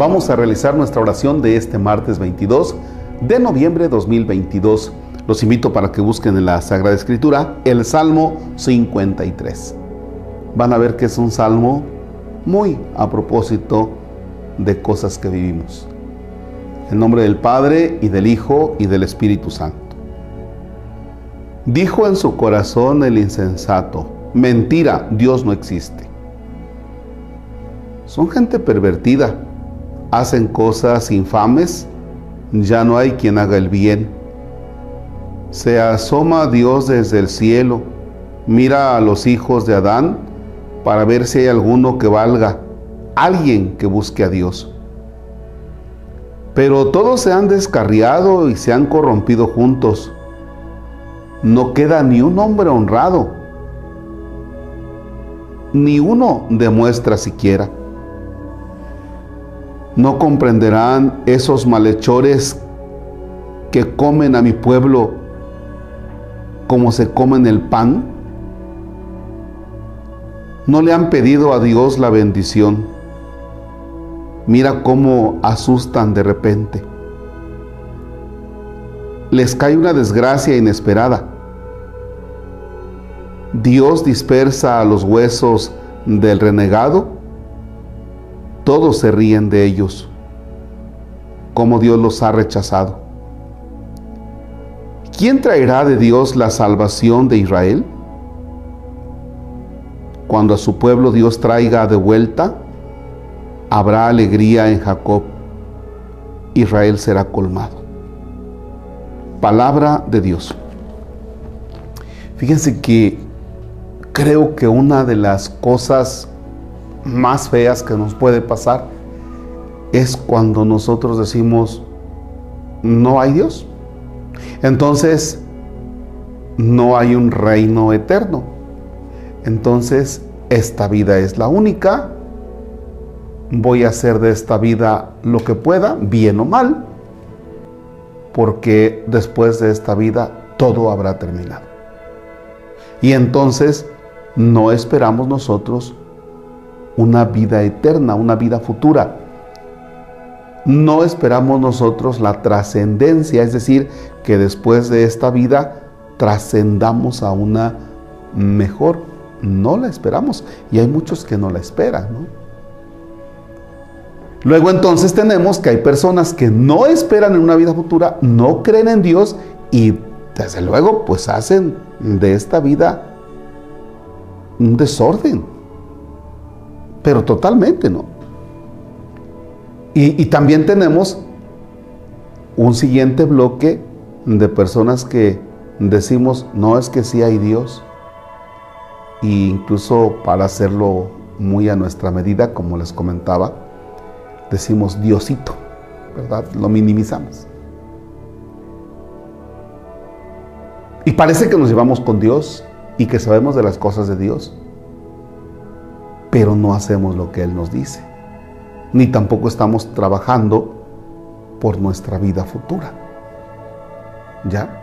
Vamos a realizar nuestra oración de este martes 22 de noviembre de 2022. Los invito para que busquen en la Sagrada Escritura el Salmo 53. Van a ver que es un salmo muy a propósito de cosas que vivimos. En nombre del Padre y del Hijo y del Espíritu Santo. Dijo en su corazón el insensato, mentira, Dios no existe. Son gente pervertida, hacen cosas infames, ya no hay quien haga el bien. Se asoma Dios desde el cielo, mira a los hijos de Adán para ver si hay alguno que valga, alguien que busque a Dios. Pero todos se han descarriado y se han corrompido juntos. No queda ni un hombre honrado, ni uno demuestra siquiera. No comprenderán esos malhechores que comen a mi pueblo como se comen el pan. No le han pedido a Dios la bendición. Mira cómo asustan de repente. Les cae una desgracia inesperada. Dios dispersa a los huesos del renegado todos se ríen de ellos, como Dios los ha rechazado. ¿Quién traerá de Dios la salvación de Israel? Cuando a su pueblo Dios traiga de vuelta, habrá alegría en Jacob. Israel será colmado. Palabra de Dios. Fíjense que creo que una de las cosas más feas que nos puede pasar es cuando nosotros decimos, no hay Dios. Entonces, no hay un reino eterno. Entonces, esta vida es la única. Voy a hacer de esta vida lo que pueda, bien o mal, porque después de esta vida todo habrá terminado. Y entonces no esperamos nosotros una vida eterna, una vida futura. No esperamos nosotros la trascendencia, es decir, que después de esta vida trascendamos a una mejor. No la esperamos y hay muchos que no la esperan. Luego entonces tenemos que hay personas que no esperan en una vida futura, no creen en Dios y desde luego pues hacen de esta vida un desorden pero totalmente no. Y, también tenemos un siguiente bloque de personas que decimos, no es que sí hay Dios, e incluso para hacerlo muy a nuestra medida, como les comentaba, decimos Diosito, ¿verdad? Lo minimizamos. Y parece que nos llevamos con Dios y que sabemos de las cosas de Dios pero no hacemos lo que Él nos dice, ni tampoco estamos trabajando por nuestra vida futura. ¿Ya?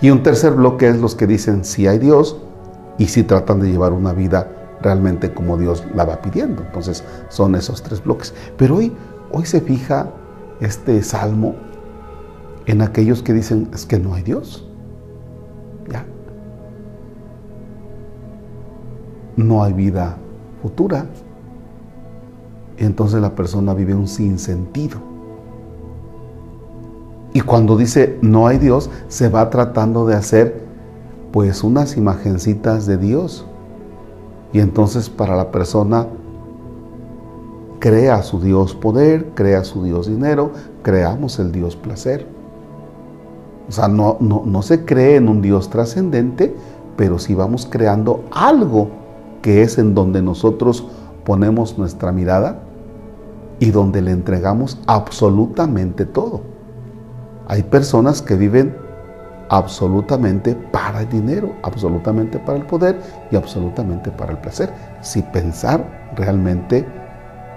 Y un tercer bloque es los que dicen si hay Dios y si tratan de llevar una vida realmente como Dios la va pidiendo. Entonces son esos tres bloques. Pero hoy, hoy se fija este salmo en aquellos que dicen es que no hay Dios. ¿Ya? No hay vida futura. entonces la persona vive un sinsentido. Y cuando dice no hay Dios, se va tratando de hacer pues unas imagencitas de Dios. Y entonces para la persona crea su Dios poder, crea su Dios dinero, creamos el Dios placer. O sea, no, no, no se cree en un Dios trascendente, pero sí vamos creando algo que es en donde nosotros ponemos nuestra mirada y donde le entregamos absolutamente todo. Hay personas que viven absolutamente para el dinero, absolutamente para el poder y absolutamente para el placer, sin pensar realmente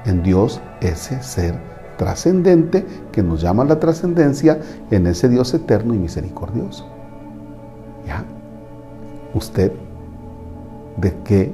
en Dios, ese ser trascendente que nos llama la trascendencia, en ese Dios eterno y misericordioso. ¿Ya? ¿Usted de qué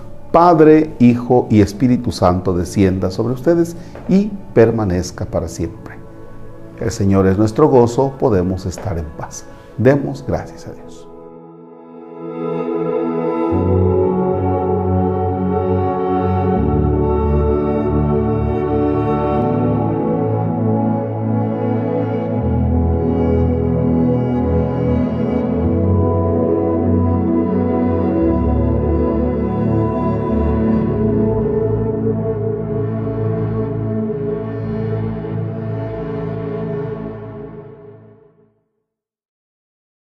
Padre, Hijo y Espíritu Santo descienda sobre ustedes y permanezca para siempre. El Señor es nuestro gozo, podemos estar en paz. Demos gracias a Dios.